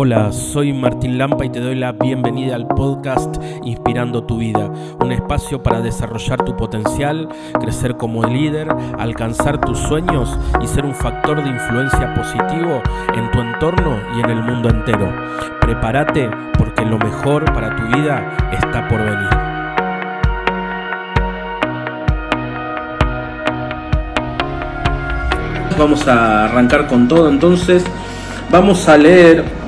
Hola, soy Martín Lampa y te doy la bienvenida al podcast Inspirando tu vida, un espacio para desarrollar tu potencial, crecer como líder, alcanzar tus sueños y ser un factor de influencia positivo en tu entorno y en el mundo entero. Prepárate porque lo mejor para tu vida está por venir. Vamos a arrancar con todo entonces. Vamos a leer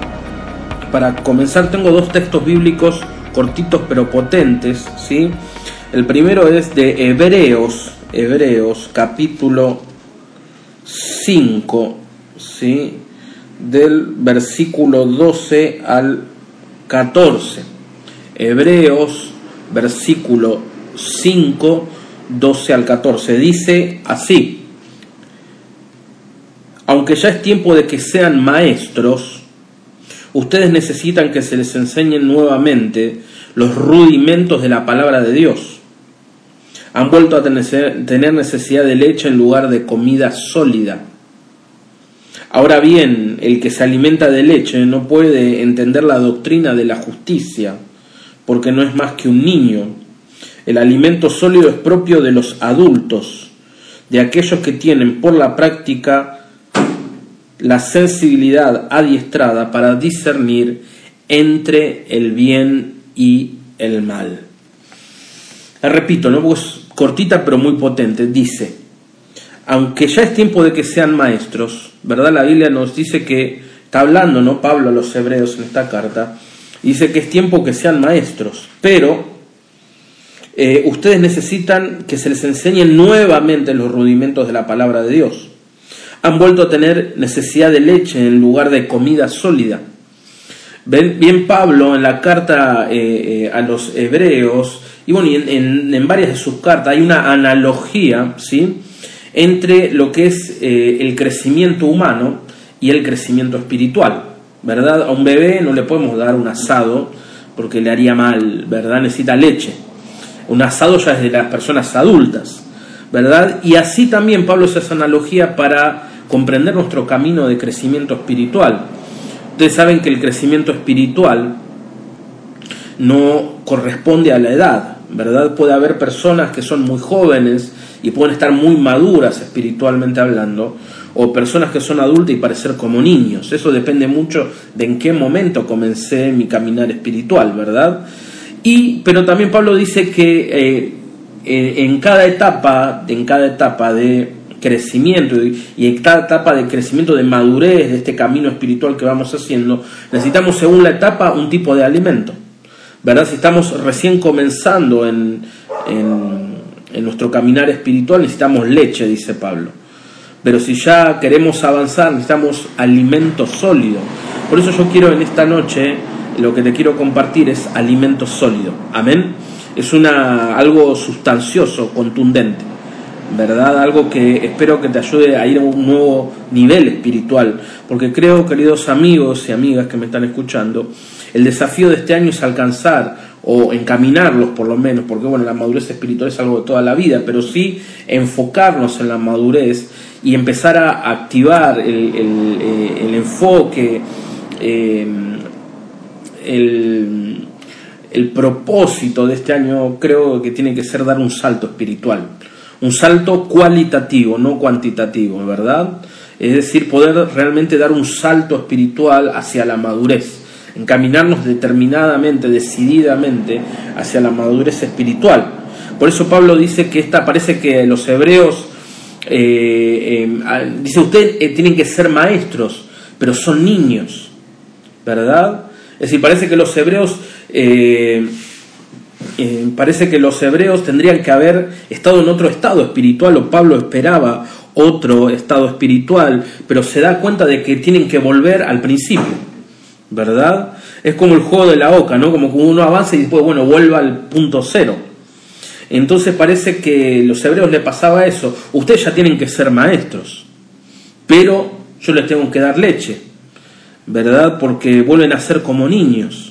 para comenzar tengo dos textos bíblicos cortitos pero potentes, ¿sí? El primero es de Hebreos, Hebreos capítulo 5, ¿sí? Del versículo 12 al 14. Hebreos, versículo 5, 12 al 14. Dice así, aunque ya es tiempo de que sean maestros, Ustedes necesitan que se les enseñen nuevamente los rudimentos de la palabra de Dios. Han vuelto a tener necesidad de leche en lugar de comida sólida. Ahora bien, el que se alimenta de leche no puede entender la doctrina de la justicia, porque no es más que un niño. El alimento sólido es propio de los adultos, de aquellos que tienen por la práctica la sensibilidad adiestrada para discernir entre el bien y el mal. La repito, ¿no? Pues cortita pero muy potente. Dice, aunque ya es tiempo de que sean maestros, ¿verdad? La Biblia nos dice que, está hablando, ¿no? Pablo a los hebreos en esta carta, dice que es tiempo que sean maestros, pero eh, ustedes necesitan que se les enseñen nuevamente los rudimentos de la palabra de Dios han vuelto a tener necesidad de leche en lugar de comida sólida. Bien Pablo en la carta eh, eh, a los hebreos, y bueno, en, varias de sus cartas hay una analogía ¿sí? entre lo que es eh, el crecimiento humano y el crecimiento espiritual. ¿Verdad? A un bebé no le podemos dar un asado porque le haría mal, ¿verdad? Necesita leche. Un asado ya es de las personas adultas, ¿verdad? Y así también Pablo hace esa analogía para comprender nuestro camino de crecimiento espiritual. Ustedes saben que el crecimiento espiritual no corresponde a la edad, ¿verdad? Puede haber personas que son muy jóvenes y pueden estar muy maduras espiritualmente hablando, o personas que son adultas y parecer como niños. Eso depende mucho de en qué momento comencé mi caminar espiritual, ¿verdad? Y, pero también Pablo dice que eh, en cada etapa, en cada etapa de crecimiento y en cada etapa de crecimiento, de madurez de este camino espiritual que vamos haciendo, necesitamos según la etapa un tipo de alimento. ¿Verdad? Si estamos recién comenzando en, en, nuestro caminar espiritual, necesitamos leche, dice Pablo. Pero si ya queremos avanzar, necesitamos alimento sólido. Por eso yo quiero en esta noche, lo que te quiero compartir es alimento sólido. Amén. Es una, algo sustancioso, contundente. ¿Verdad? Algo que espero que te ayude a ir a un nuevo nivel espiritual, porque creo, queridos amigos y amigas que me están escuchando, el desafío de este año es alcanzar o encaminarlos por lo menos, porque bueno, la madurez espiritual es algo de toda la vida, pero sí enfocarnos en la madurez y empezar a activar el, eh, enfoque, eh, el, el propósito de este año creo que tiene que ser dar un salto espiritual un salto cualitativo, no cuantitativo, ¿verdad? Es decir, poder realmente dar un salto espiritual hacia la madurez, encaminarnos determinadamente, decididamente hacia la madurez espiritual. Por eso Pablo dice que esta parece que los hebreos, eh, eh, dice usted, eh, tienen que ser maestros, pero son niños, ¿verdad? Es decir, parece que los hebreos eh, parece que los hebreos tendrían que haber estado en otro estado espiritual, o Pablo esperaba otro estado espiritual, pero se da cuenta de que tienen que volver al principio, ¿verdad? Es como el juego de la oca, ¿no? Como que uno avanza y después, bueno, vuelva al punto cero. Entonces parece que los hebreos le pasaba eso. Ustedes ya tienen que ser maestros, pero yo les tengo que dar leche, ¿verdad? Porque vuelven a ser como niños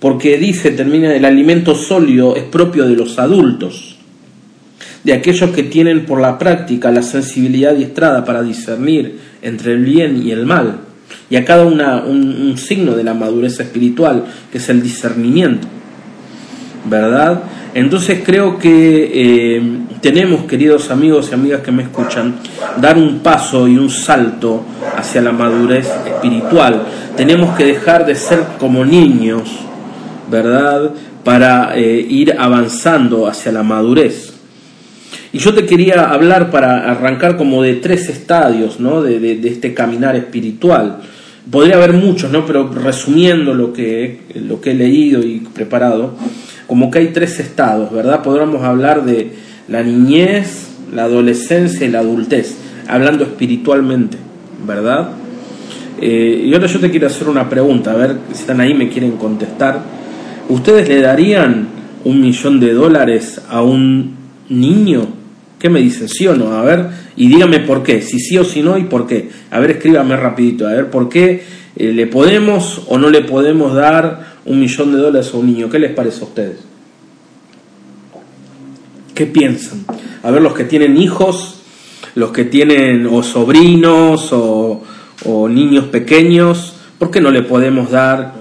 porque dice, termina, el alimento sólido es propio de los adultos, de aquellos que tienen por la práctica la sensibilidad estrada para discernir entre el bien y el mal. y a cada una un, signo de la madurez espiritual, que es el discernimiento, ¿verdad? Entonces creo que eh, tenemos, queridos amigos y amigas que me escuchan, dar un paso y un salto hacia la madurez espiritual. Tenemos que dejar de ser como niños, ¿verdad? Para eh, ir avanzando hacia la madurez. Y yo te quería hablar para arrancar como de tres estadios ¿no? de, este caminar espiritual. Podría haber muchos, ¿no? pero resumiendo lo que, lo que he leído y preparado, como que hay tres estados, ¿verdad? Podríamos hablar de la niñez, la adolescencia y la adultez, hablando espiritualmente, ¿verdad? Eh, y ahora yo te quiero hacer una pregunta, a ver si están ahí me quieren contestar. ¿Ustedes le darían un millón de dólares a un niño? ¿Qué me dicen? ¿Sí o no? A ver, y dígame por qué, si sí o si no y por qué. A ver, escríbame rapidito, a ver por qué eh, le podemos o no le podemos dar un millón de dólares a un niño. ¿Qué les parece a ustedes? ¿Qué piensan? A ver, los que tienen hijos, los que tienen o sobrinos o, o niños pequeños, ¿por qué no le podemos dar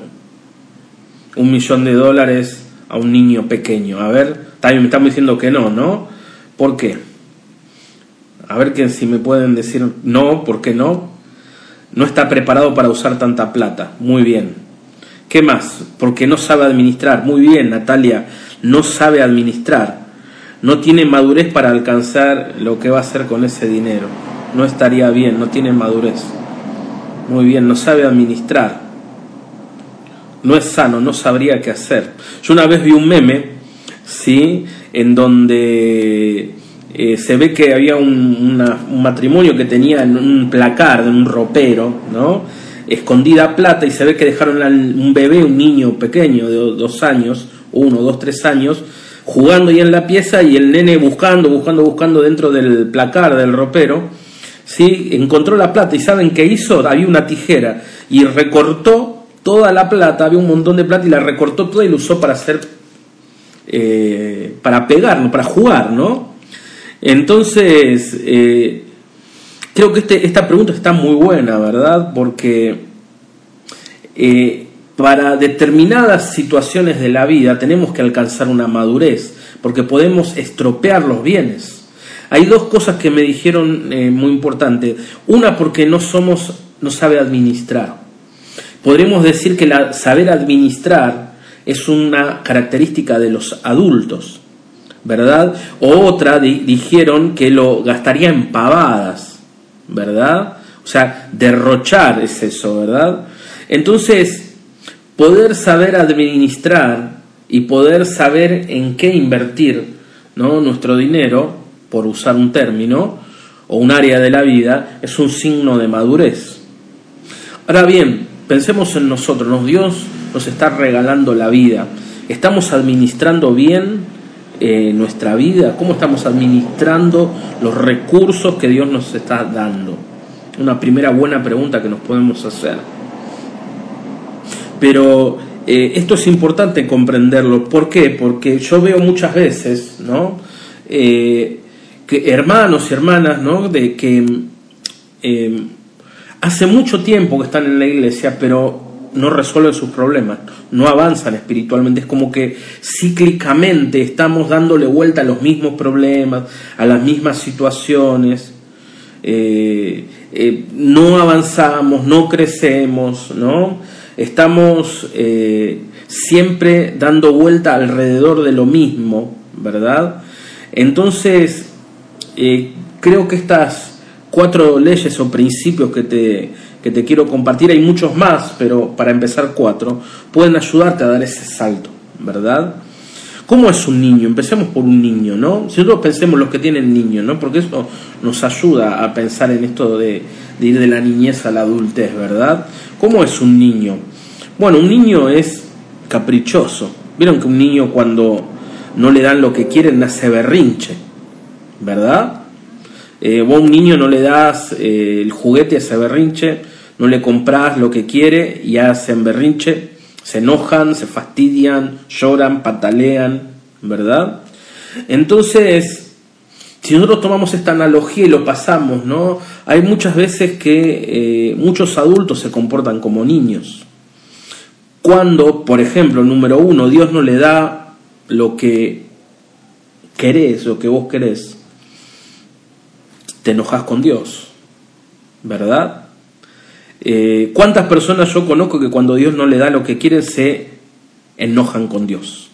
un millón de dólares a un niño pequeño? A ver, también me están diciendo que no, ¿no? ¿Por qué? A ver que si me pueden decir no, ¿por qué no? No está preparado para usar tanta plata. Muy bien. ¿Qué más? Porque no sabe administrar. Muy bien, Natalia. No sabe administrar. No tiene madurez para alcanzar lo que va a hacer con ese dinero. No estaría bien, no tiene madurez. Muy bien, no sabe administrar. No es sano, no sabría qué hacer. Yo una vez vi un meme, ¿sí? En donde eh, se ve que había un, matrimonio que tenía en un placar, en un ropero, ¿no? escondida plata y se ve que dejaron un bebé, un niño pequeño de dos años, uno, dos, tres años, jugando ahí en la pieza y el nene buscando, buscando, buscando dentro del placar del ropero, ¿sí? encontró la plata y ¿saben qué hizo? Había una tijera y recortó toda la plata, había un montón de plata y la recortó toda y la usó para hacer, eh, para pegar, para jugar, ¿no? Entonces, eh, creo que este, esta pregunta está muy buena, ¿verdad? Porque eh, para determinadas situaciones de la vida tenemos que alcanzar una madurez, porque podemos estropear los bienes. Hay dos cosas que me dijeron muy importantes. Una porque no somos, no sabe administrar. Podríamos decir que saber administrar es una característica de los adultos. ¿verdad? O otra dijeron que lo gastaría en pavadas, ¿verdad? O sea, derrochar es eso, ¿verdad? Entonces, poder saber administrar y poder saber en qué invertir ¿no? nuestro dinero, por usar un término, o un área de la vida, es un signo de madurez. Ahora bien, pensemos en nosotros, Dios nos está regalando la vida, estamos administrando bien eh, nuestra vida, cómo estamos administrando los recursos que Dios nos está dando. Una primera buena pregunta que nos podemos hacer. Pero eh, esto es importante comprenderlo. ¿Por qué? Porque yo veo muchas veces, ¿no? Eh, que hermanos y hermanas, ¿no? De que hace mucho tiempo que están en la iglesia, pero no resuelven sus problemas, no avanzan espiritualmente, es como que cíclicamente estamos dándole vuelta a los mismos problemas, a las mismas situaciones, eh, eh, no avanzamos, no crecemos, ¿no? Estamos eh, siempre dando vuelta alrededor de lo mismo, ¿verdad? Entonces, creo que estas cuatro leyes o principios que te que te quiero compartir, hay muchos más, pero para empezar cuatro, pueden ayudarte a dar ese salto, ¿verdad? ¿Cómo es un niño? Empecemos por un niño, ¿no? Si nosotros pensemos los que tienen niños, ¿no? Porque eso nos ayuda a pensar en esto de, ir de la niñez a la adultez, ¿verdad? ¿Cómo es un niño? Bueno, un niño es caprichoso. Vieron que un niño cuando no le dan lo que quieren nace berrinche, ¿verdad? Eh, vos a un niño no le das eh, el juguete a ese berrinche, no le compras lo que quiere y hacen berrinche, se enojan, se fastidian, lloran, patalean, ¿verdad? Entonces, si nosotros tomamos esta analogía y lo pasamos, ¿no? Hay muchas veces que eh, muchos adultos se comportan como niños. Cuando, por ejemplo, número uno, Dios no le da lo que querés, lo que vos querés, te enojas con Dios, ¿verdad? Eh, ¿Cuántas personas yo conozco que cuando Dios no le da lo que quieren se enojan con Dios?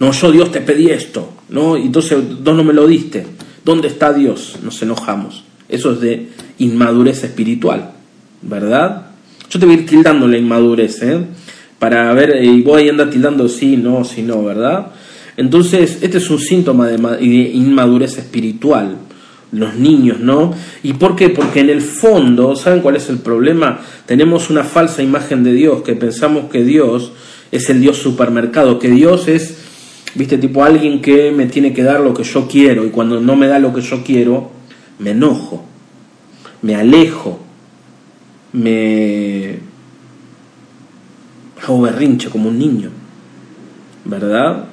No, yo Dios te pedí esto, ¿no? Y entonces vos no me lo diste. ¿Dónde está Dios? Nos enojamos. Eso es de inmadurez espiritual, ¿verdad? Yo te voy a ir tildando la inmadurez, ¿eh? Para ver, y voy a andar tildando sí, no, sí, no, ¿verdad? Entonces, este es un síntoma de inmadurez espiritual los niños, ¿no? ¿Y por qué? Porque en el fondo, ¿saben cuál es el problema? Tenemos una falsa imagen de Dios, que pensamos que Dios es el Dios supermercado, que Dios es, viste, tipo alguien que me tiene que dar lo que yo quiero y cuando no me da lo que yo quiero, me enojo, me alejo, me hago berrinche como un niño, ¿verdad?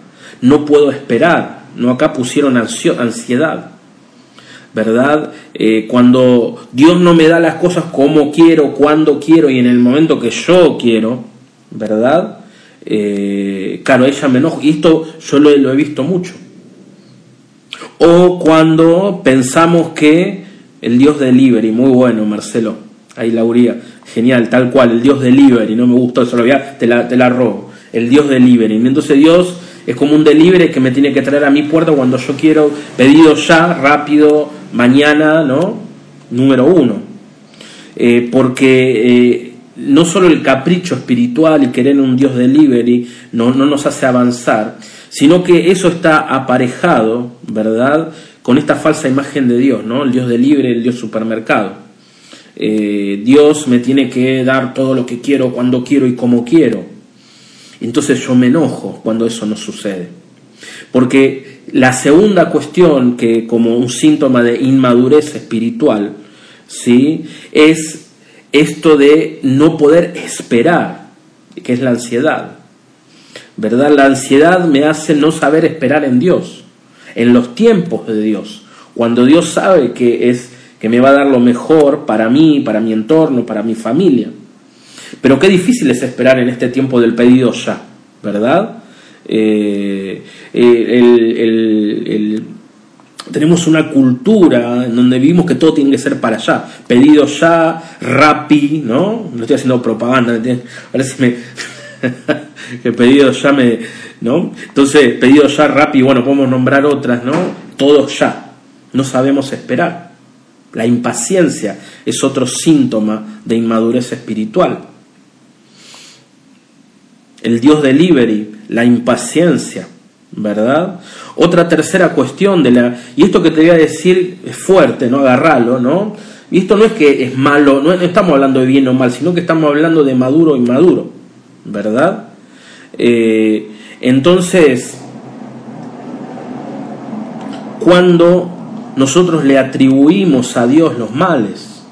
No puedo esperar, no acá pusieron ansiedad. ¿Verdad? Eh, cuando Dios no me da las cosas como quiero, cuando quiero y en el momento que yo quiero, ¿verdad? Eh, claro, ella me enoja y esto yo lo, he visto mucho. O cuando pensamos que el Dios delivery, muy bueno Marcelo, ahí Lauría, genial, tal cual, el Dios delivery, no me gustó eso, voy te la, te la robo, el Dios delivery. Entonces Dios es como un delivery que me tiene que traer a mi puerta cuando yo quiero, pedido ya, rápido, mañana, ¿no? Número uno. Eh, porque eh, no solo el capricho espiritual y querer un Dios delivery no, no nos hace avanzar, sino que eso está aparejado, ¿verdad?, con esta falsa imagen de Dios, ¿no? El Dios delivery, el Dios supermercado. Eh, Dios me tiene que dar todo lo que quiero, cuando quiero y como quiero. Entonces yo me enojo cuando eso no sucede. Porque la segunda cuestión, que como un síntoma de inmadurez espiritual, ¿sí? es esto de no poder esperar, que es la ansiedad. ¿Verdad? La ansiedad me hace no saber esperar en Dios, en los tiempos de Dios, cuando Dios sabe que es que me va a dar lo mejor para mí, para mi entorno, para mi familia. Pero qué difícil es esperar en este tiempo del pedido ya, ¿verdad? Eh, el, tenemos una cultura en donde vivimos que todo tiene que ser para allá. Pedido ya, rapi, ¿no? No estoy haciendo propaganda, me, que pedido ya me, ¿no? Entonces, pedido ya, rapi, bueno, podemos nombrar otras, ¿no? Todo ya. No sabemos esperar. La impaciencia es otro síntoma de inmadurez espiritual. El Dios delivery la impaciencia, ¿verdad? Otra tercera cuestión de la... Y esto que te voy a decir es fuerte, ¿no? Agarralo, ¿no? Y esto no es que es malo, no estamos hablando de bien o mal, sino que estamos hablando de maduro y maduro, ¿verdad? Eh, entonces, cuando nosotros le atribuimos a Dios los males,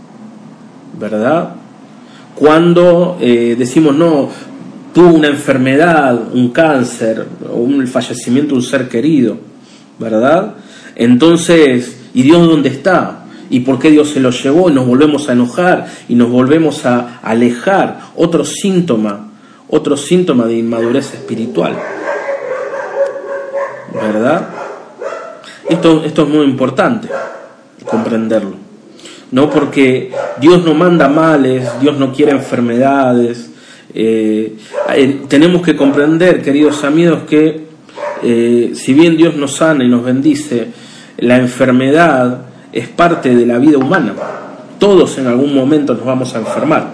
¿verdad? Cuando eh, decimos, no, tuvo una enfermedad, un cáncer, un fallecimiento de un ser querido, ¿verdad? Entonces, ¿y Dios dónde está? ¿Y por qué Dios se lo llevó? Nos volvemos a enojar y nos volvemos a alejar. Otro síntoma, otro síntoma de inmadurez espiritual. ¿Verdad? Esto, esto es muy importante comprenderlo. No porque Dios no manda males, Dios no quiere enfermedades, eh, eh, tenemos que comprender, queridos amigos, que eh, si bien Dios nos sana y nos bendice, la enfermedad es parte de la vida humana. Todos en algún momento nos vamos a enfermar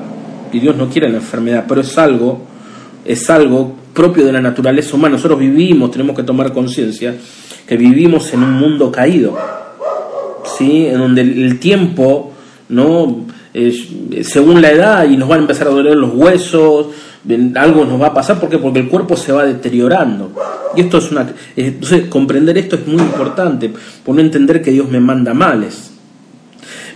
y Dios no quiere la enfermedad, pero es algo, es algo propio de la naturaleza humana. Nosotros vivimos, tenemos que tomar conciencia que vivimos en un mundo caído, ¿sí? en donde el tiempo no según la edad y nos van a empezar a doler los huesos, algo nos va a pasar, ¿por Porque el cuerpo se va deteriorando. Y esto es una... Entonces, comprender esto es muy importante, por no entender que Dios me manda males.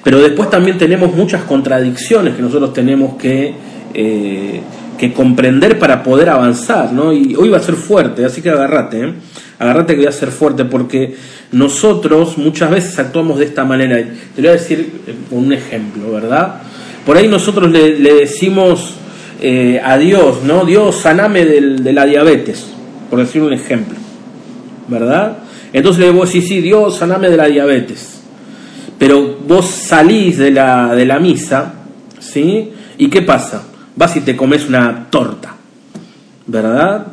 Pero después también tenemos muchas contradicciones que nosotros tenemos que, eh, que comprender para poder avanzar, ¿no? Y hoy va a ser fuerte, así que agarrate, ¿eh? agarrate que voy a ser fuerte, porque nosotros muchas veces actuamos de esta manera. Te voy a decir un ejemplo, ¿verdad? Por ahí nosotros le, decimos eh, a Dios, ¿no? Dios, saname de la diabetes, por decir un ejemplo, ¿verdad? Entonces le vos decís, sí, Dios, saname de la diabetes. Pero vos salís de la, de la misa, ¿sí? ¿Y qué pasa? Vas y te comes una torta, ¿verdad?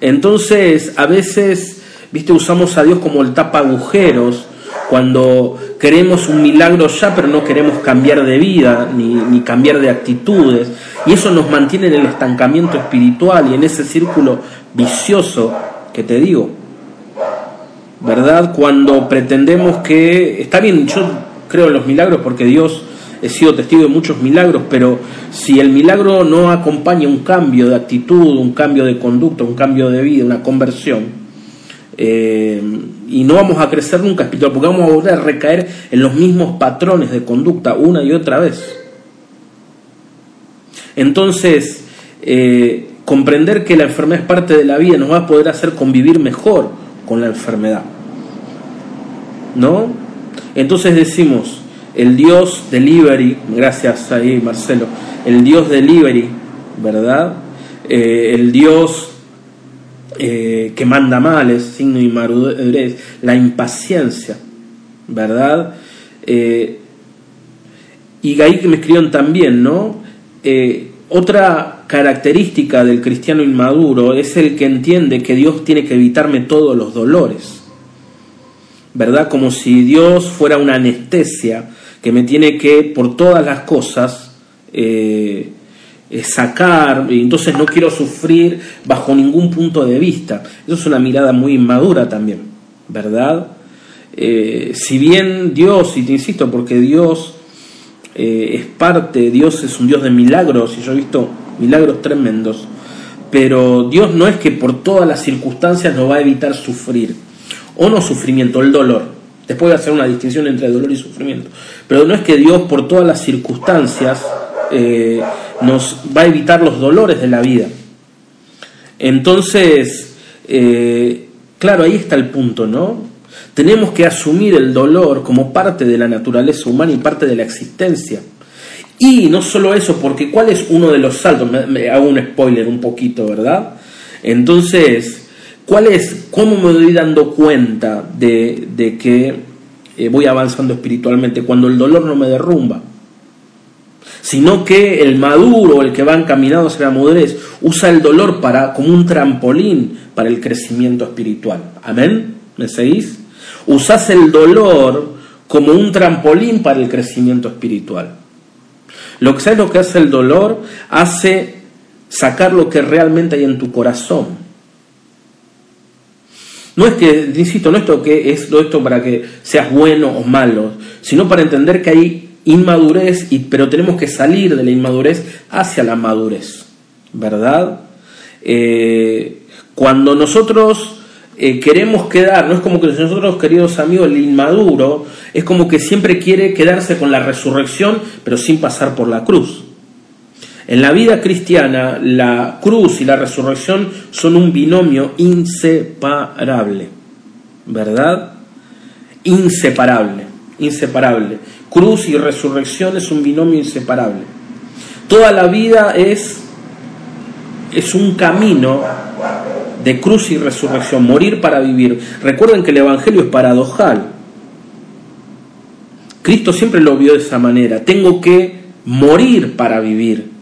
Entonces, a veces, viste, usamos a Dios como el tapa agujeros cuando queremos un milagro ya, pero no queremos cambiar de vida ni, ni, cambiar de actitudes. Y eso nos mantiene en el estancamiento espiritual y en ese círculo vicioso que te digo. ¿Verdad? Cuando pretendemos que... Está bien, yo creo en los milagros porque Dios he sido testigo de muchos milagros, pero si el milagro no acompaña un cambio de actitud, un cambio de conducta, un cambio de vida, una conversión, eh, y no vamos a crecer nunca espiritual, porque vamos a volver a recaer en los mismos patrones de conducta una y otra vez. Entonces, eh, comprender que la enfermedad es parte de la vida nos va a poder hacer convivir mejor con la enfermedad. ¿No? Entonces decimos, el Dios delivery, gracias ahí Marcelo, el Dios delivery, ¿verdad? Eh, el Dios eh, que manda males, signo y madurez, la impaciencia, ¿verdad? Eh, y ahí que me escribieron también, ¿no? otra característica del cristiano inmaduro es el que entiende que Dios tiene que evitarme todos los dolores, ¿verdad? Como si Dios fuera una anestesia que me tiene que, por todas las cosas, eh, eh, sacar, y entonces no quiero sufrir bajo ningún punto de vista. Eso es una mirada muy inmadura también, ¿verdad? Eh, si bien Dios, y te insisto, porque Dios es parte, Dios es un Dios de milagros, y yo he visto milagros tremendos, pero Dios no es que por todas las circunstancias nos va a evitar sufrir, o no sufrimiento, el dolor. Después de hacer una distinción entre dolor y sufrimiento. Pero no es que Dios por todas las circunstancias eh, nos va a evitar los dolores de la vida. Entonces, eh, claro, ahí está el punto, ¿no? Tenemos que asumir el dolor como parte de la naturaleza humana y parte de la existencia. Y no solo eso, porque ¿cuál es uno de los saltos? Me, hago un spoiler un poquito, ¿verdad? Entonces, ¿Cuál es, cómo me doy dando cuenta de, que eh, voy avanzando espiritualmente cuando el dolor no me derrumba? Sino que el maduro, el que va encaminado hacia la madurez, usa el dolor para, como un trampolín para el crecimiento espiritual. ¿Amén? ¿Me seguís? Usás el dolor como un trampolín para el crecimiento espiritual. Lo que sabes lo que hace el dolor, hace sacar lo que realmente hay en tu corazón. No es que, insisto, no esto que es esto para que seas bueno o malo, sino para entender que hay inmadurez, y, pero tenemos que salir de la inmadurez hacia la madurez, ¿verdad? Eh, cuando nosotros eh, queremos quedar, no es como que nosotros, queridos amigos, el inmaduro, es como que siempre quiere quedarse con la resurrección, pero sin pasar por la cruz. En la vida cristiana, la cruz y la resurrección son un binomio inseparable, ¿verdad? Inseparable, inseparable. Cruz y resurrección es un binomio inseparable. Toda la vida es, es un camino de cruz y resurrección, morir para vivir. Recuerden que el Evangelio es paradojal. Cristo siempre lo vio de esa manera. Tengo que morir para vivir.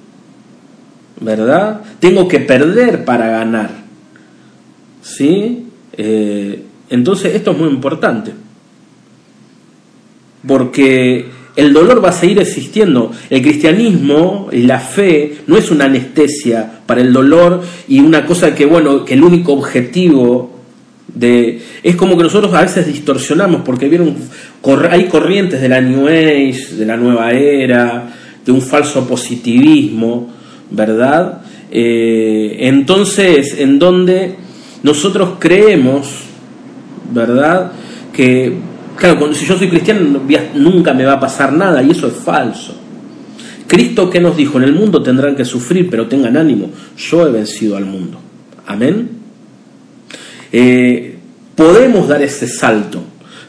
¿verdad? Tengo que perder para ganar. ¿Sí? Eh, entonces esto es muy importante. Porque el dolor va a seguir existiendo. El cristianismo, la fe, no es una anestesia para el dolor y una cosa que, bueno, que el único objetivo de... Es como que nosotros a veces distorsionamos porque vieron, hay corrientes de la New Age, de la nueva era, de un falso positivismo ¿verdad? Eh, entonces, en donde nosotros creemos, ¿verdad? Que, claro, si yo soy cristiano nunca me va a pasar nada y eso es falso. Cristo que nos dijo, en el mundo tendrán que sufrir, pero tengan ánimo, yo he vencido al mundo. Amén. Eh, podemos dar ese salto,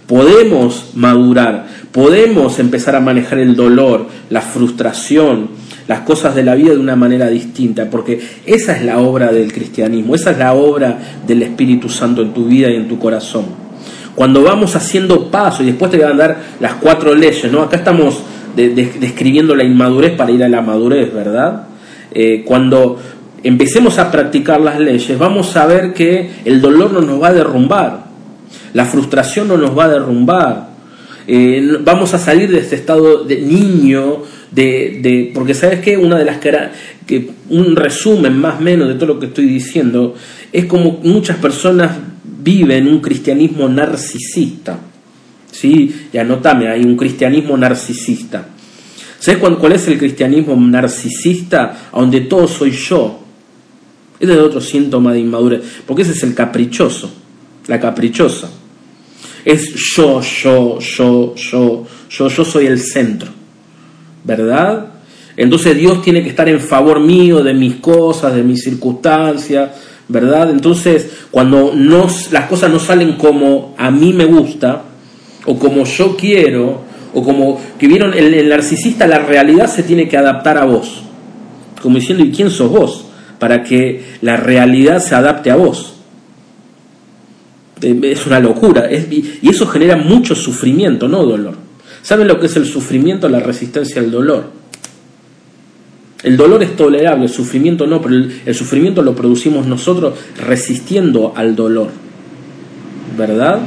podemos madurar, podemos empezar a manejar el dolor, la frustración, las cosas de la vida de una manera distinta, porque esa es la obra del cristianismo, esa es la obra del Espíritu Santo en tu vida y en tu corazón. Cuando vamos haciendo paso y después te van a dar las cuatro leyes, ¿no? Acá estamos describiendo la inmadurez para ir a la madurez, ¿verdad? Eh, cuando empecemos a practicar las leyes, vamos a ver que el dolor no nos va a derrumbar, la frustración no nos va a derrumbar, eh, vamos a salir de este estado de niño, de, porque sabes que una de las que un resumen más o menos de todo lo que estoy diciendo es como muchas personas viven un cristianismo narcisista. ¿Sí? Y anótame, hay un cristianismo narcisista. ¿Sabes cuál, es el cristianismo narcisista? Donde todo soy yo. Ese es otro síntoma de inmadurez, porque ese es el caprichoso, la caprichosa. Es yo, yo, yo, yo, yo, yo soy el centro, ¿verdad? Entonces Dios tiene que estar en favor mío, de mis cosas, de mis circunstancias, ¿verdad? Entonces, cuando no, las cosas no salen como a mí me gusta, o como yo quiero, o como que vieron el, narcisista, la realidad se tiene que adaptar a vos. Como diciendo, ¿y quién sos vos? Para que la realidad se adapte a vos. Eh, es una locura. y eso genera mucho sufrimiento, no dolor. ¿Saben lo que es el sufrimiento? La resistencia al dolor. El dolor es tolerable, el sufrimiento no, pero el, sufrimiento lo producimos nosotros resistiendo al dolor. ¿Verdad?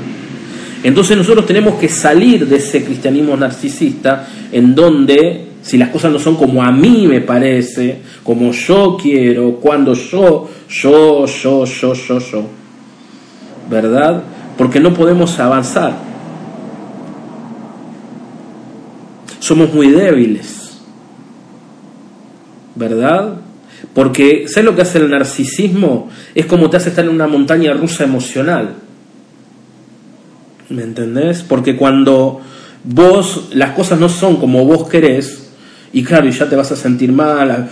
Entonces nosotros tenemos que salir de ese cristianismo narcisista en donde si las cosas no son como a mí me parece, como yo quiero, cuando yo, yo, yo, yo, yo, yo, ¿verdad? Porque no podemos avanzar. Somos muy débiles. ¿Verdad? Porque, ¿sabes lo que hace el narcisismo? Es como te hace estar en una montaña rusa emocional. ¿Me entendés? Porque cuando vos, las cosas no son como vos querés, y claro, y ya te vas a sentir mal.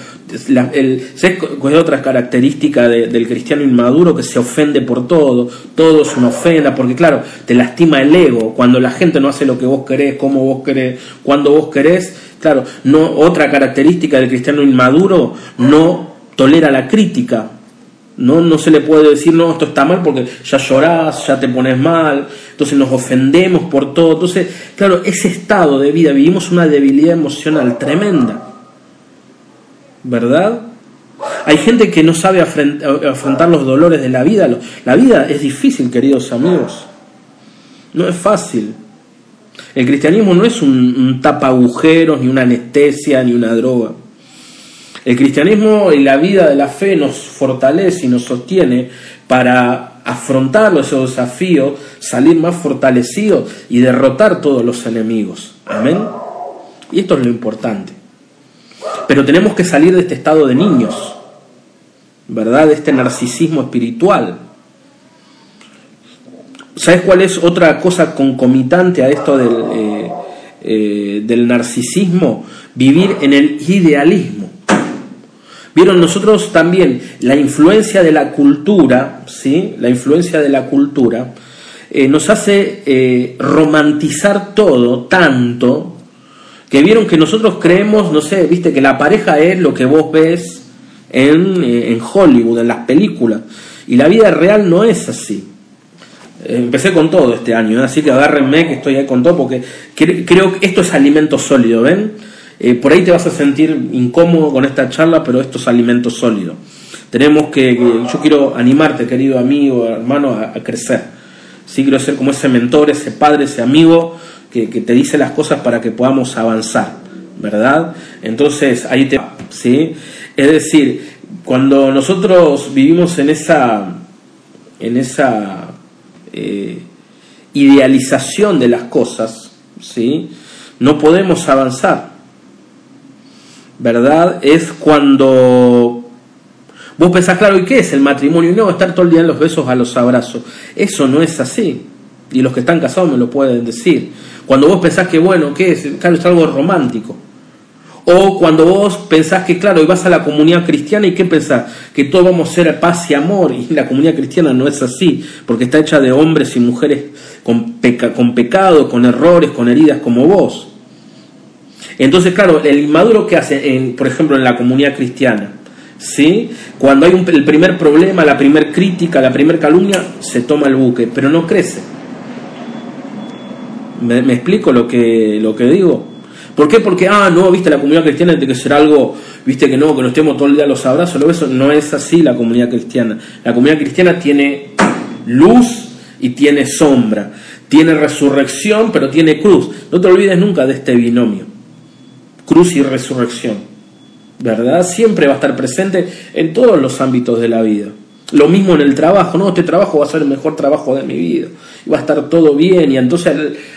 el, ¿Sabes cuál es otra característica del cristiano inmaduro? Que se ofende por todo, todo es una ofenda, porque claro, te lastima el ego. Cuando la gente no hace lo que vos querés, como vos querés, cuando vos querés, Claro, no, otra característica del cristiano inmaduro no tolera la crítica. No, no se le puede decir, no, esto está mal porque ya llorás, ya te pones mal, entonces nos ofendemos por todo. Entonces, claro, ese estado de vida, vivimos una debilidad emocional tremenda. ¿Verdad? Hay gente que no sabe afrontar los dolores de la vida. La vida es difícil, queridos amigos. No es fácil. El cristianismo no es un, tapa agujeros, ni una anestesia, ni una droga. El cristianismo y la vida de la fe nos fortalece y nos sostiene para afrontar esos desafíos, salir más fortalecidos y derrotar todos los enemigos. Amén. Y esto es lo importante. Pero tenemos que salir de este estado de niños, ¿verdad? De este narcisismo espiritual ¿Sabes cuál es otra cosa concomitante a esto del, eh, eh, del narcisismo? Vivir en el idealismo. Vieron nosotros también la influencia de la cultura, ¿sí? La influencia de la cultura eh, nos hace romantizar todo tanto que vieron que nosotros creemos, no sé, viste que la pareja es lo que vos ves en, en Hollywood, en las películas, y la vida real no es así. Empecé con todo este año, ¿eh? así que agárrenme que estoy ahí con todo porque creo que esto es alimento sólido, ¿ven? Eh, por ahí te vas a sentir incómodo con esta charla, pero esto es alimento sólido. Tenemos que, yo quiero animarte, querido amigo, hermano, a, crecer. Sí, quiero ser como ese mentor, ese padre, ese amigo que, te dice las cosas para que podamos avanzar, ¿verdad? Entonces, ahí te... ¿sí? Es decir, cuando nosotros vivimos en esa, en esa eh, idealización de las cosas, ¿sí? no podemos avanzar. ¿Verdad? Es cuando vos pensás, claro, ¿y qué es el matrimonio? No, estar todo el día en los besos a los abrazos. Eso no es así. Y los que están casados me lo pueden decir. Cuando vos pensás que, bueno, ¿qué es? Claro, es algo romántico. O cuando vos pensás que, claro, y vas a la comunidad cristiana y qué pensás, que todos vamos a ser paz y amor, y la comunidad cristiana no es así, porque está hecha de hombres y mujeres con, peca, con pecado, con errores, con heridas como vos. Entonces, claro, el inmaduro que hace, en, por ejemplo, en la comunidad cristiana, ¿sí? Cuando hay un, el primer problema, la primer crítica, la primer calumnia, se toma el buque, pero no crece. ¿Me, explico lo que, lo que digo? ¿Por qué? Porque, ah, no, viste, la comunidad cristiana tiene que ser algo, viste, que no, que no estemos todo el día los abrazos, ¿lo ves? No es así la comunidad cristiana. La comunidad cristiana tiene luz y tiene sombra, tiene resurrección, pero tiene cruz. No te olvides nunca de este binomio, cruz y resurrección, ¿verdad? Siempre va a estar presente en todos los ámbitos de la vida. Lo mismo en el trabajo, no, este trabajo va a ser el mejor trabajo de mi vida, y va a estar todo bien, y entonces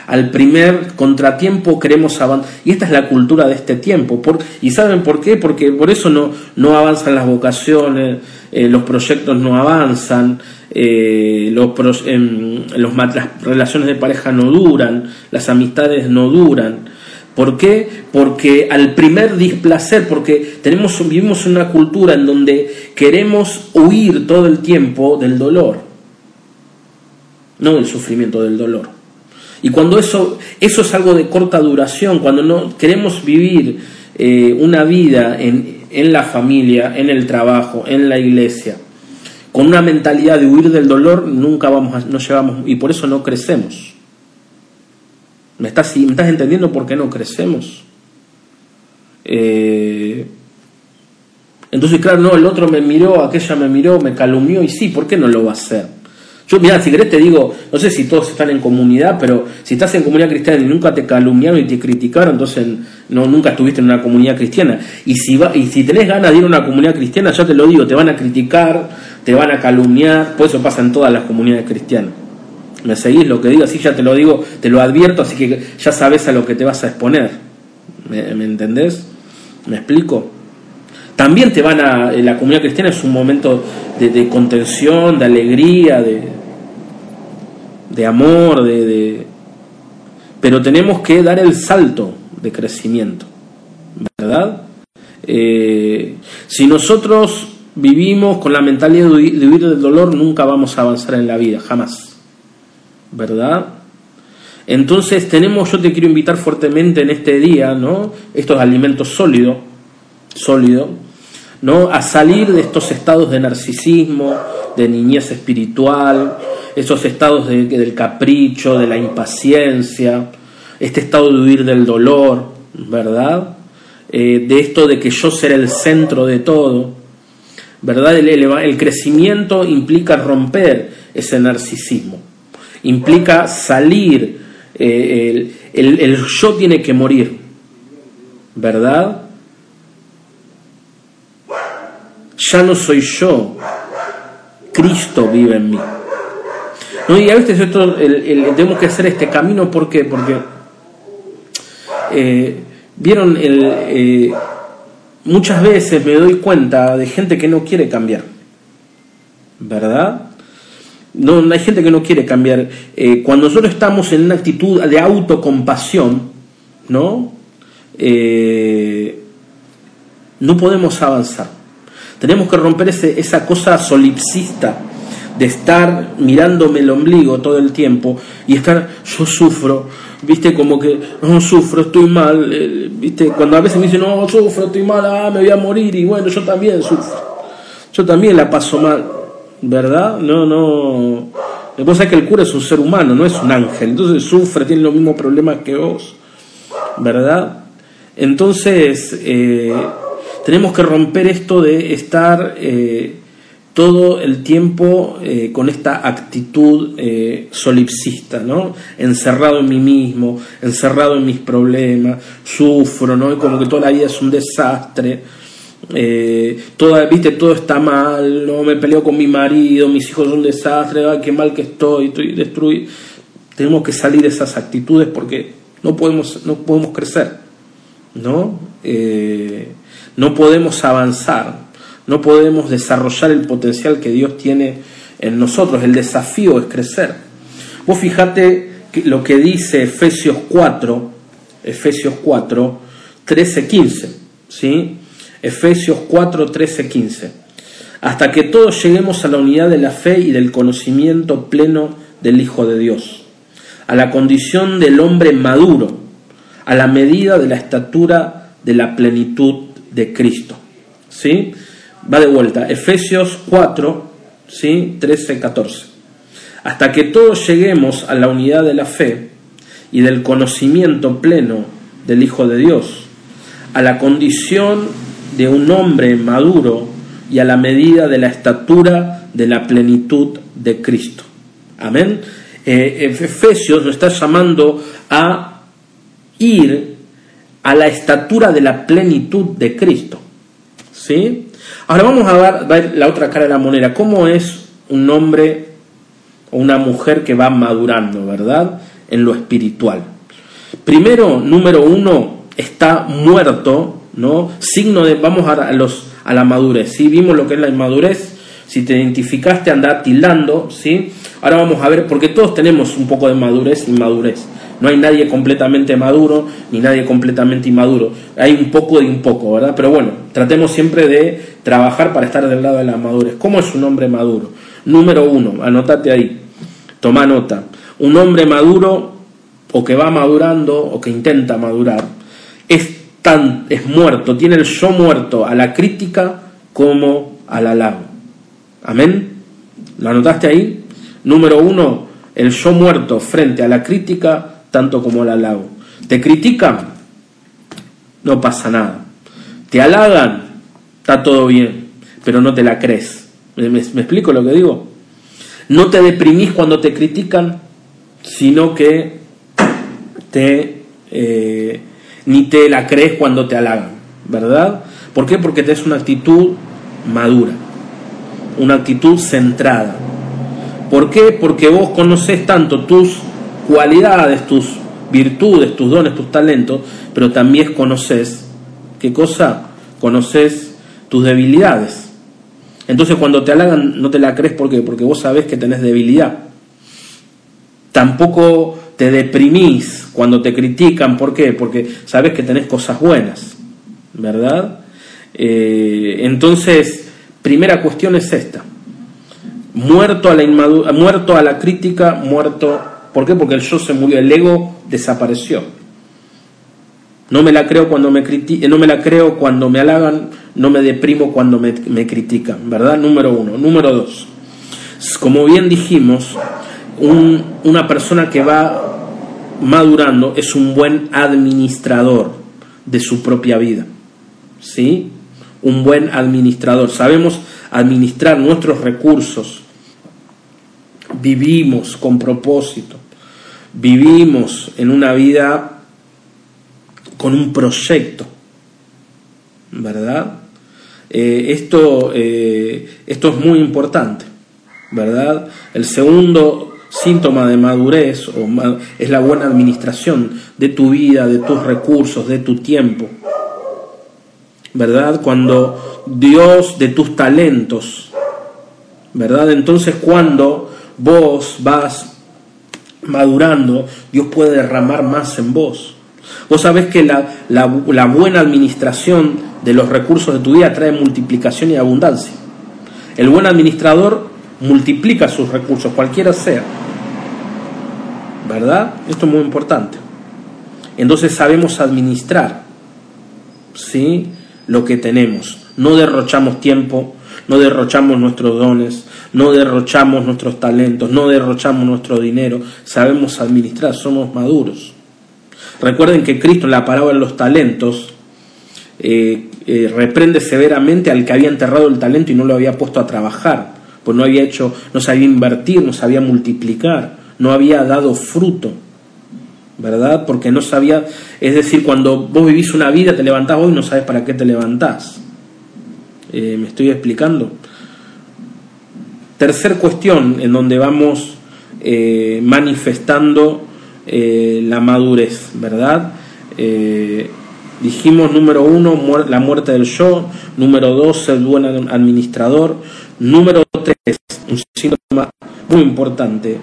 al, primer contratiempo queremos avanzar. Y esta es la cultura de este tiempo. Por, ¿Y saben por qué? Porque por eso no, no avanzan las vocaciones, eh, los proyectos no avanzan, eh, los, los, las relaciones de pareja no duran, las amistades no duran. ¿Por qué? Porque al primer displacer, porque tenemos, vivimos una cultura en donde queremos huir todo el tiempo del dolor, no del sufrimiento, del dolor. Y cuando eso, eso es algo de corta duración, cuando no queremos vivir eh, una vida en, en la familia, en el trabajo, en la iglesia, con una mentalidad de huir del dolor, nunca vamos a, no llegamos y por eso no crecemos. ¿Me estás, ¿Me estás entendiendo por qué no crecemos? Eh, entonces, claro, no, el otro me miró, aquella me miró, me calumnió, y sí, ¿por qué no lo va a hacer? Yo, mira, si querés te digo, no sé si todos están en comunidad, pero si estás en comunidad cristiana y nunca te calumniaron y te criticaron, entonces no, nunca estuviste en una comunidad cristiana. Y si, va, y si tenés ganas de ir a una comunidad cristiana, ya te lo digo, te van a criticar, te van a calumniar, por eso pasa en todas las comunidades cristianas. ¿Me seguís lo que digo? Así ya te lo digo, te lo advierto, así que ya sabes a lo que te vas a exponer. ¿Me, entendés? ¿Me explico? También te van a. La comunidad cristiana es un momento de, contención, de alegría, de, de amor, de, Pero tenemos que dar el salto de crecimiento. ¿Verdad? Eh, si nosotros vivimos con la mentalidad de huir del dolor, nunca vamos a avanzar en la vida, jamás. ¿Verdad? Entonces tenemos, yo te quiero invitar fuertemente en este día, ¿no? Estos alimentos sólidos, sólido, ¿no? A salir de estos estados de narcisismo, de niñez espiritual, esos estados de, del capricho, de la impaciencia, este estado de huir del dolor, ¿verdad? Eh, de esto de que yo seré el centro de todo, ¿verdad? el crecimiento implica romper ese narcisismo implica salir, eh, el, yo tiene que morir, ¿verdad? Ya no soy yo, Cristo vive en mí. No, y a veces tenemos que hacer este camino, ¿por qué? Porque, eh, vieron, eh, muchas veces me doy cuenta de gente que no quiere cambiar, ¿verdad? No, hay gente que no quiere cambiar. Eh, cuando nosotros estamos en una actitud de autocompasión, ¿no? Eh, no podemos avanzar. Tenemos que romper ese, esa cosa solipsista de estar mirándome el ombligo todo el tiempo y estar, yo sufro, viste, como que no sufro, estoy mal, eh, viste, cuando a veces me dicen, no, sufro, estoy mal, ah, me voy a morir, y bueno, yo también sufro, yo también la paso mal. ¿Verdad? No, no. Pasa es que el cura es un ser humano, no es un ángel, entonces sufre, tiene los mismos problemas que vos, ¿verdad? Entonces, eh, tenemos que romper esto de estar eh, todo el tiempo eh, con esta actitud solipsista, ¿no? Encerrado en mí mismo, encerrado en mis problemas, sufro, ¿no? Y como que toda la vida es un desastre eh, todo, viste, todo está mal, no me peleo con mi marido, mis hijos son un desastre, qué mal que estoy, estoy destruido. Tenemos que salir de esas actitudes porque no podemos, no podemos crecer, ¿no? Eh, no podemos avanzar, no podemos desarrollar el potencial que Dios tiene en nosotros. El desafío es crecer. Vos fijate lo que dice Efesios 4, Efesios 4, 13:15, ¿sí? Efesios 4, 13, 15. Hasta que todos lleguemos a la unidad de la fe y del conocimiento pleno del Hijo de Dios, a la condición del hombre maduro, a la medida de la estatura de la plenitud de Cristo. ¿Sí? Va de vuelta, Efesios 4, ¿sí? 13, 14. Hasta que todos lleguemos a la unidad de la fe y del conocimiento pleno del Hijo de Dios, a la condición de un hombre maduro y a la medida de la estatura de la plenitud de Cristo. Amén. Eh, Efesios nos está llamando a ir a la estatura de la plenitud de Cristo. ¿Sí? Ahora vamos a ver, la otra cara de la moneda. ¿Cómo es un hombre o una mujer que va madurando, verdad? En lo espiritual. Primero, número uno, está muerto, ¿no? Signo de, vamos a, los, a la madurez. Si vimos lo que es la inmadurez, si te identificaste, anda tildando, ¿sí? Ahora vamos a ver, porque todos tenemos un poco de madurez inmadurez. No hay nadie completamente maduro ni nadie completamente inmaduro. Hay un poco de un poco, ¿verdad? Pero bueno, tratemos siempre de trabajar para estar del lado de la madurez. ¿Cómo es un hombre maduro? Número uno, anótate ahí, toma nota. Un hombre maduro o que va madurando o que intenta madurar tan, es muerto, tiene el yo muerto a la crítica como al halago. Amén. ¿Lo anotaste ahí? Número uno, el yo muerto frente a la crítica tanto como al halago. Te critican, no pasa nada. Te halagan, está todo bien, pero no te la crees. ¿Me, explico lo que digo? No te deprimís cuando te critican, sino que te, eh, ni te la crees cuando te halagan, ¿verdad? ¿Por qué? Porque te es una actitud madura, una actitud centrada. ¿Por qué? Porque vos conoces tanto tus cualidades, tus virtudes, tus dones, tus talentos, pero también conoces, ¿qué cosa? Conoces tus debilidades. Entonces cuando te halagan no te la crees porque porque vos sabés que tenés debilidad. Tampoco te deprimís cuando te critican, ¿por qué? Porque sabes que tenés cosas buenas, ¿verdad? Eh, entonces, primera cuestión es esta. Muerto a la muerto a la crítica, muerto ¿Por qué? Porque el yo se murió, el ego desapareció. No me la creo cuando me critican, no me la creo cuando me halagan, no me deprimo cuando me, critican, ¿verdad? Número uno. Número dos. Como bien dijimos, una persona que va madurando es un buen administrador de su propia vida. ¿Sí? Un buen administrador. Sabemos administrar nuestros recursos. Vivimos con propósito vivimos en una vida con un proyecto, ¿verdad? Eh, esto, eh, esto es muy importante, ¿verdad? El segundo síntoma de madurez es la buena administración de tu vida, de tus recursos, de tu tiempo, ¿verdad? Cuando Dios de tus talentos, ¿verdad? Entonces cuando vos vas madurando, Dios puede derramar más en vos. Vos sabés que la, la, buena administración de los recursos de tu vida trae multiplicación y abundancia. El buen administrador multiplica sus recursos, cualquiera sea. ¿Verdad? Esto es muy importante. Entonces sabemos administrar ¿sí? lo que tenemos. No derrochamos tiempo, no derrochamos nuestros dones, no derrochamos nuestros talentos, no derrochamos nuestro dinero, sabemos administrar, somos maduros. Recuerden que Cristo en la parábola de los talentos eh, eh, reprende severamente al que había enterrado el talento y no lo había puesto a trabajar, pues no había hecho, no sabía invertir, no sabía multiplicar, no había dado fruto. ¿Verdad? Porque no sabía, es decir, cuando vos vivís una vida, te levantás hoy no sabes para qué te levantás. Eh, ¿Me estoy explicando? Tercer cuestión en donde vamos eh, manifestando eh, la madurez, ¿verdad? dijimos número uno, la muerte del yo, número dos, el buen administrador, número tres, un síntoma muy importante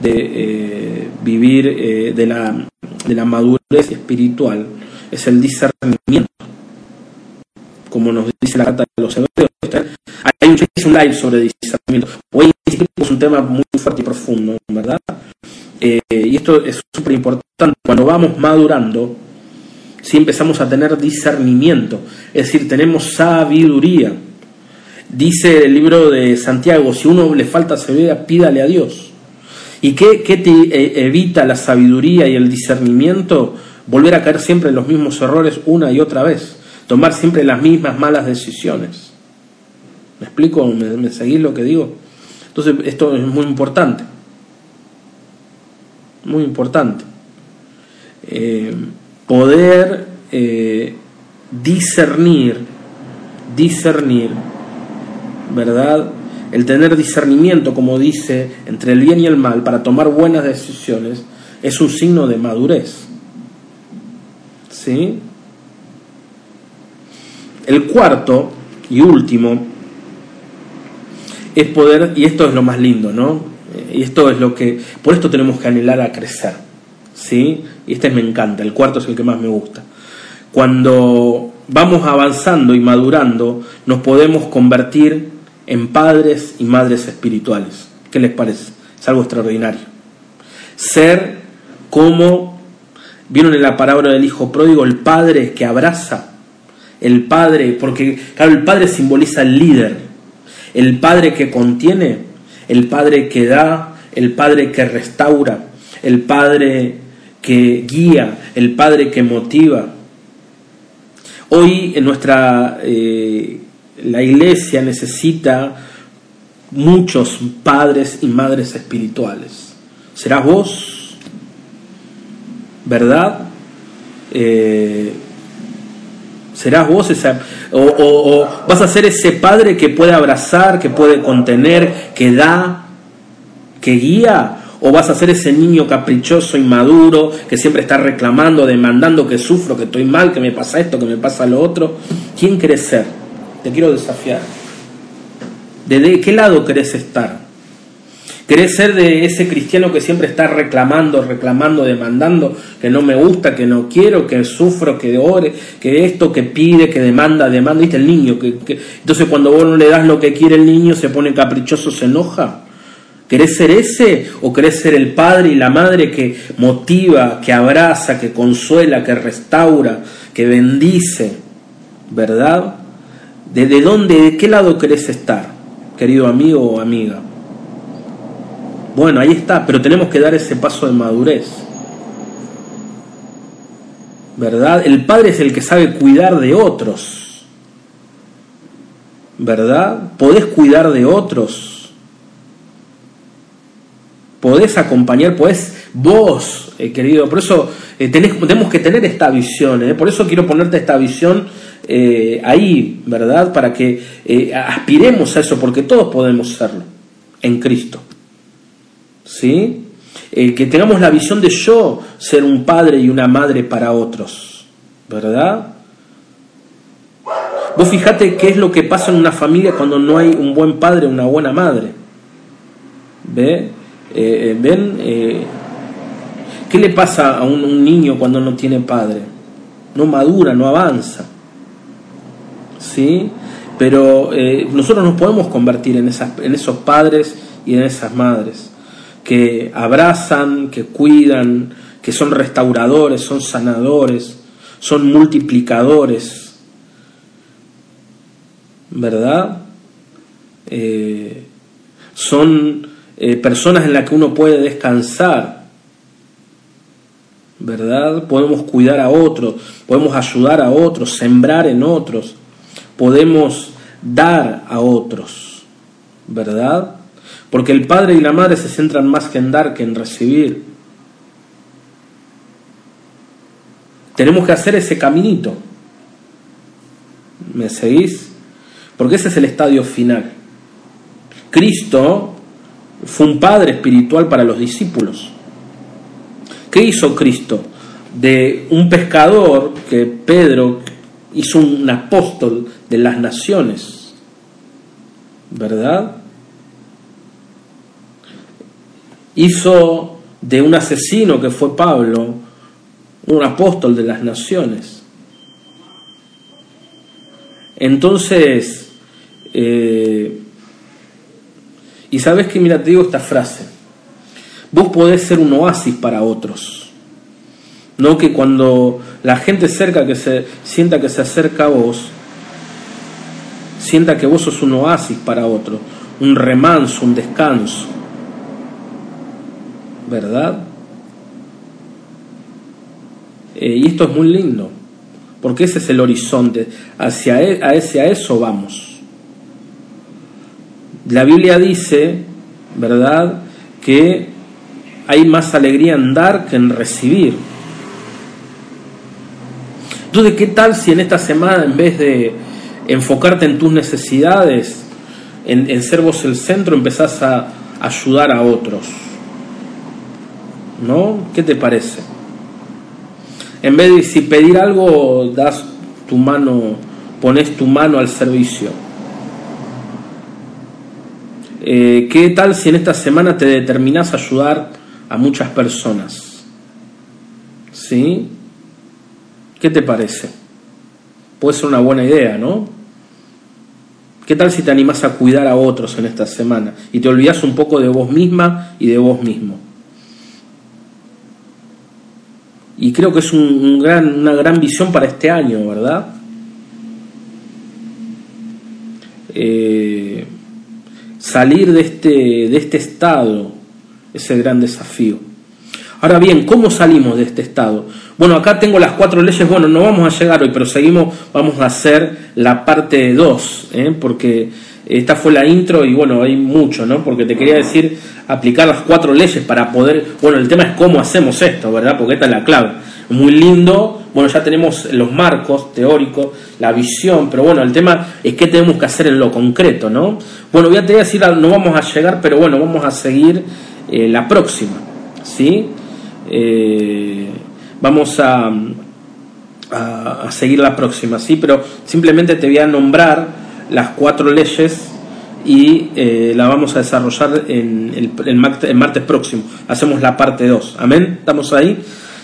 de vivir de, la, de la madurez espiritual, es el discernimiento. Como nos dice la carta de los hebreos. Hay un, un live sobre discernimiento. Hoy es un tema muy fuerte y profundo, ¿verdad? Eh, y esto es súper importante. Cuando vamos madurando, si empezamos a tener discernimiento, es decir, tenemos sabiduría. Dice el libro de Santiago, si uno le falta sabiduría, pídale a Dios. ¿Y qué, te eh, evita la sabiduría y el discernimiento? Volver a caer siempre en los mismos errores una y otra vez. Tomar siempre las mismas malas decisiones. ¿Me explico? ¿Me, seguís lo que digo? Entonces, esto es muy importante. Muy importante. Eh, poder eh, discernir, discernir, ¿verdad? El tener discernimiento, como dice, entre el bien y el mal para tomar buenas decisiones, es un signo de madurez. ¿Sí? El cuarto y último es poder, y esto es lo más lindo, ¿no? Y esto es lo que, por esto tenemos que anhelar a crecer, ¿sí? Y este me encanta, el cuarto es el que más me gusta. Cuando vamos avanzando y madurando, nos podemos convertir en padres y madres espirituales. ¿Qué les parece? Es algo extraordinario. Ser como, vieron en la palabra del Hijo Pródigo, el padre que abraza, el padre, porque claro, el padre simboliza el líder, el padre que contiene, el padre que da, el padre que restaura, el padre que guía, el padre que motiva. Hoy en nuestra eh, la iglesia necesita muchos padres y madres espirituales. ¿Serás vos? ¿Verdad? Eh, ¿Serás vos o, vas a ser ese padre que puede abrazar, que puede contener, que da, que guía? ¿O vas a ser ese niño caprichoso, inmaduro, que siempre está reclamando, demandando que sufro, que estoy mal, que me pasa esto, que me pasa lo otro? ¿Quién querés ser? Te quiero desafiar. ¿De qué lado querés estar? ¿Querés ser de ese cristiano que siempre está reclamando, reclamando, demandando, que no me gusta, que no quiero, que sufro, que ore, que esto, que pide, que demanda, demanda? ¿Viste el niño? Que, Entonces cuando vos no le das lo que quiere el niño, se pone caprichoso, se enoja. ¿Querés ser ese o querés ser el padre y la madre que motiva, que abraza, que consuela, que restaura, que bendice? ¿Verdad? ¿De dónde, de qué lado querés estar, querido amigo o amiga? Bueno, ahí está, pero tenemos que dar ese paso de madurez. ¿Verdad? El padre es el que sabe cuidar de otros. ¿Verdad? Podés cuidar de otros. Podés acompañar, podés vos, eh, querido. Por eso eh, tenemos que tener esta visión. Eh. Por eso quiero ponerte esta visión eh, ahí, ¿verdad? Para que eh, aspiremos a eso, porque todos podemos serlo en Cristo. ¿Sí? Eh, que tengamos la visión de yo ser un padre y una madre para otros, ¿verdad? Vos fijate qué es lo que pasa en una familia cuando no hay un buen padre, una buena madre. ¿Ve? ¿Ven? ¿Qué le pasa a un niño cuando no tiene padre? No madura, no avanza. ¿Sí? Pero eh, nosotros nos podemos convertir en, esas, en esos padres y en esas madres que abrazan, que cuidan, que son restauradores, son sanadores, son multiplicadores, ¿verdad? Eh, son eh, personas en las que uno puede descansar, ¿verdad? Podemos cuidar a otros, podemos ayudar a otros, sembrar en otros podemos dar a otros, ¿verdad? Porque el padre y la madre se centran más que en dar que en recibir. Tenemos que hacer ese caminito. ¿Me seguís? Porque ese es el estadio final. Cristo fue un padre espiritual para los discípulos. ¿Qué hizo Cristo? De un pescador que Pedro hizo un apóstol de las naciones, ¿verdad? Hizo de un asesino que fue Pablo un apóstol de las naciones. Entonces, eh, y sabes que, mira, te digo esta frase, vos podés ser un oasis para otros no que cuando la gente cerca que se sienta que se acerca a vos, sienta que vos sos un oasis para otro, un remanso, un descanso, ¿verdad? Eh, y esto es muy lindo, porque ese es el horizonte, hacia e, a ese a eso vamos. La Biblia dice, ¿verdad?, que hay más alegría en dar que en recibir. Entonces, ¿qué tal si en esta semana, en vez de enfocarte en tus necesidades, en, ser vos el centro, empezás a ayudar a otros? ¿No? ¿Qué te parece? En vez de si pedir algo, das tu mano, pones tu mano al servicio. Eh, ¿Qué tal si en esta semana te determinás a ayudar a muchas personas? ¿Sí? ¿Qué te parece? Puede ser una buena idea, ¿no? ¿Qué tal si te animás a cuidar a otros en esta semana y te olvidas un poco de vos misma y de vos mismo? Y creo que es una gran visión para este año, ¿verdad? Eh, salir de este, de este estado es el gran desafío. Ahora bien, ¿cómo salimos de este estado? Bueno, acá tengo las cuatro leyes, bueno, no vamos a llegar hoy, pero seguimos, vamos a hacer la parte 2, ¿eh? porque esta fue la intro y bueno, hay mucho, ¿no? Porque te quería decir aplicar las cuatro leyes para poder, bueno, el tema es cómo hacemos esto, ¿verdad? Porque esta es la clave. Muy lindo, bueno, ya tenemos los marcos teóricos, la visión, pero bueno, el tema es qué tenemos que hacer en lo concreto, ¿no? Bueno, voy a te decir, no vamos a llegar, pero bueno, vamos a seguir eh, la próxima, ¿sí? Eh, vamos a, a, seguir la próxima, ¿sí? Pero simplemente te voy a nombrar las cuatro leyes y eh, la vamos a desarrollar en el, martes próximo. Hacemos la parte 2. Amén. ¿Estamos ahí?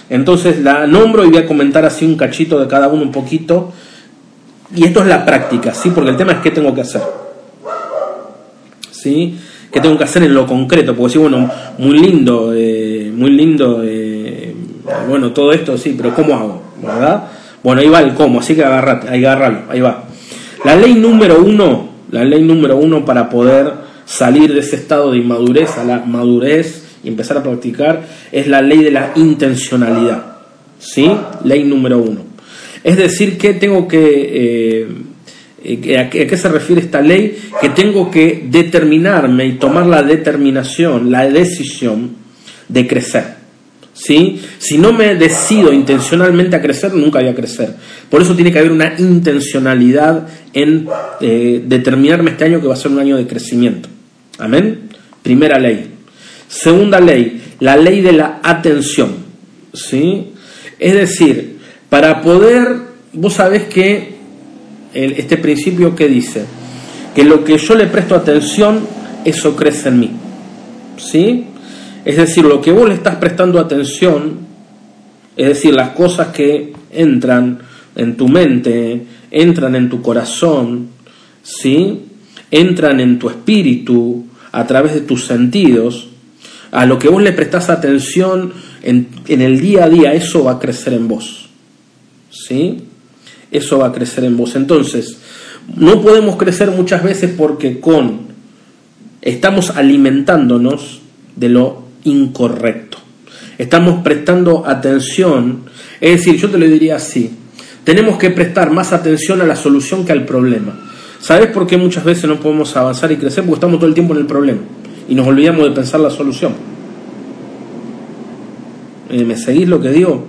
Entonces la nombro y voy a comentar así un cachito de cada uno un poquito. Y esto es la práctica, ¿sí? Porque el tema es qué tengo que hacer. ¿Sí? ¿Qué tengo que hacer en lo concreto? Porque sí, bueno, muy lindo, eh, muy lindo, eh, bueno, todo esto, sí, pero ¿cómo hago? ¿Verdad? Bueno, ahí va el cómo, así que agarrate, ahí agárralo, ahí va. La ley número uno, la ley número uno para poder salir de ese estado de inmadurez a la madurez y empezar a practicar es la ley de la intencionalidad. ¿Sí? Ley número uno. Es decir, que tengo que... Eh, ¿A qué se refiere esta ley? Que tengo que determinarme y tomar la determinación, la decisión de crecer. ¿Sí? Si no me decido intencionalmente a crecer, nunca voy a crecer. Por eso tiene que haber una intencionalidad en eh, determinarme este año que va a ser un año de crecimiento. Amén. Primera ley. Segunda ley, la ley de la atención. ¿sí? Es decir, para poder, vos sabés que este principio que dice, que lo que yo le presto atención, eso crece en mí. ¿sí? Es decir, lo que vos le estás prestando atención, es decir, las cosas que entran en tu mente, entran en tu corazón, ¿sí? entran en tu espíritu a través de tus sentidos, a lo que vos le prestás atención en, el día a día, eso va a crecer en vos. ¿Sí? Eso va a crecer en vos. Entonces, no podemos crecer muchas veces porque con estamos alimentándonos de lo incorrecto. Estamos prestando atención, es decir, yo te lo diría así, tenemos que prestar más atención a la solución que al problema. ¿Sabes por qué muchas veces no podemos avanzar y crecer? Porque estamos todo el tiempo en el problema y nos olvidamos de pensar la solución. Eh, ¿Me seguís lo que digo?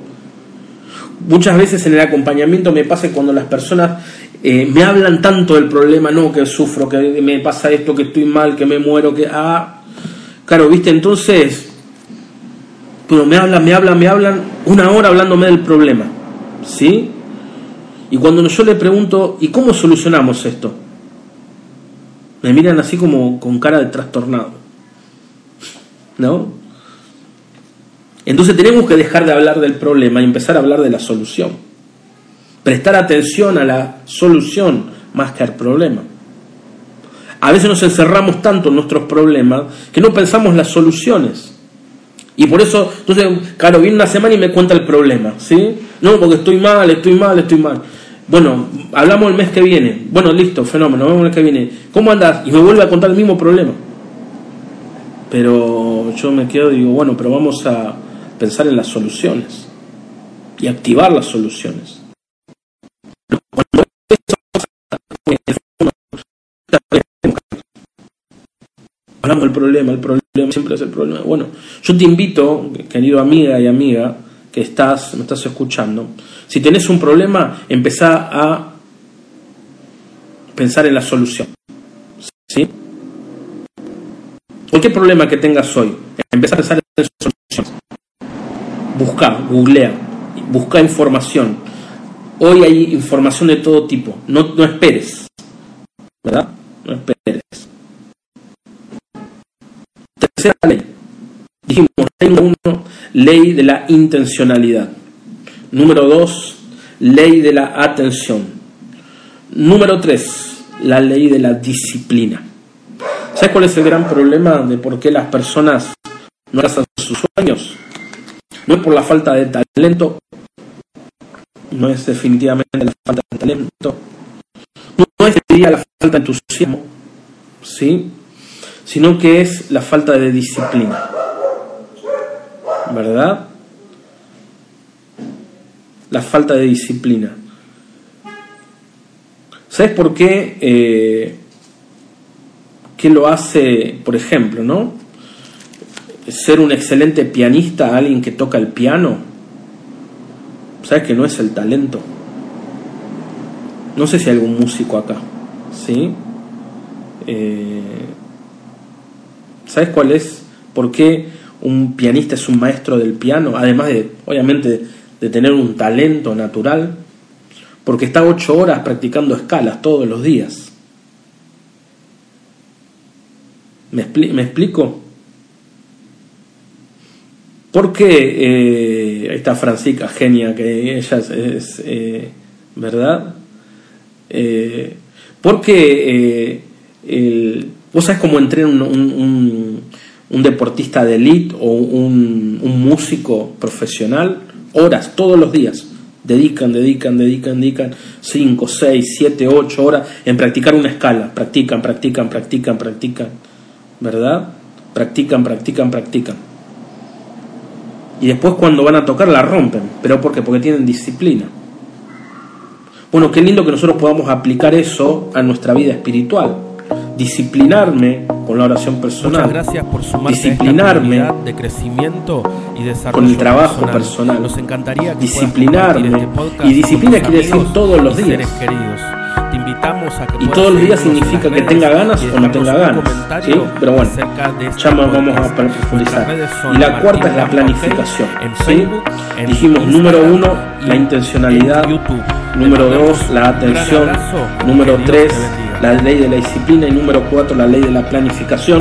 Muchas veces en el acompañamiento me pasa cuando las personas eh, me hablan tanto del problema, no, que sufro, que me pasa esto, que estoy mal, que me muero, que... Ah, claro, viste, entonces, pero me hablan, me hablan, me hablan una hora hablándome del problema, ¿sí? Y cuando yo le pregunto, ¿y cómo solucionamos esto? Me miran así como con cara de trastornado. ¿no? Entonces tenemos que dejar de hablar del problema y empezar a hablar de la solución. Prestar atención a la solución más que al problema. A veces nos encerramos tanto en nuestros problemas que no pensamos las soluciones. Y por eso, entonces, claro, viene una semana y me cuenta el problema, ¿sí? No, porque estoy mal, estoy mal, estoy mal. Bueno, hablamos el mes que viene. Bueno, listo, fenómeno, vemos el mes que viene. ¿Cómo andas? Y me vuelve a contar el mismo problema. Pero yo me quedo y digo, bueno, pero vamos a pensar en las soluciones y activar las soluciones. Del problema, el problema siempre es el problema. Bueno, yo te invito, querido amiga y amiga, que estás, me estás escuchando, si tenés un problema, empezá a pensar en la solución. ¿Sí? Cualquier problema que tengas hoy, empezá a pensar en soluciones. Busca, googlea, busca información. Hoy hay información de todo tipo. No, no esperes. ¿Verdad? No esperes. Tercera ley. Dijimos, ley uno, ley de la intencionalidad. Número dos, ley de la atención. Número tres, la ley de la disciplina. ¿Sabes cuál es el gran problema de por qué las personas no alcanzan sus sueños? No es por la falta de talento, no es definitivamente la falta de talento, no es la falta de entusiasmo, ¿sí? Sino que es la falta de disciplina. ¿Verdad? La falta de disciplina. ¿Sabes por qué? Eh, ¿Qué lo hace, por ejemplo, no? Ser un excelente pianista, alguien que toca el piano. ¿Sabes que no es el talento? No sé si hay algún músico acá, ¿sí? Eh, ¿Sabes cuál es? ¿Por qué un pianista es un maestro del piano? Además de, obviamente, de tener un talento natural. Porque está ocho horas practicando escalas todos los días. ¿Me, explico? Porque eh, ahí está Francisca, genia, que ella es, eh, ¿verdad? Eh, porque el, vos sabés cómo entrena un, un, deportista de élite o un músico profesional, horas, todos los días. Dedican, dedican, dedican, dedican 5, 6, 7, 8 horas en practicar una escala. Practican, practican, practican, practican. ¿Verdad? Practican, practican, practican. Y después cuando van a tocar la rompen. ¿Pero por qué? Porque tienen disciplina. Bueno, qué lindo que nosotros podamos aplicar eso a nuestra vida espiritual disciplinarme con la oración personal, gracias por disciplinarme de crecimiento y desarrollo con el trabajo personal, Nos encantaría disciplinarme este y disciplina quiere decir todos los días. Te invitamos a que y todos los días significa que tenga ganas o no tenga ganas. ¿sí? Pero bueno, ya vamos a profundizar. Y la cuarta es la planificación. ¿sí? Dijimos número uno, la intencionalidad. Número dos, la atención. Número tres, la ley de la disciplina y número 4 la ley de la planificación.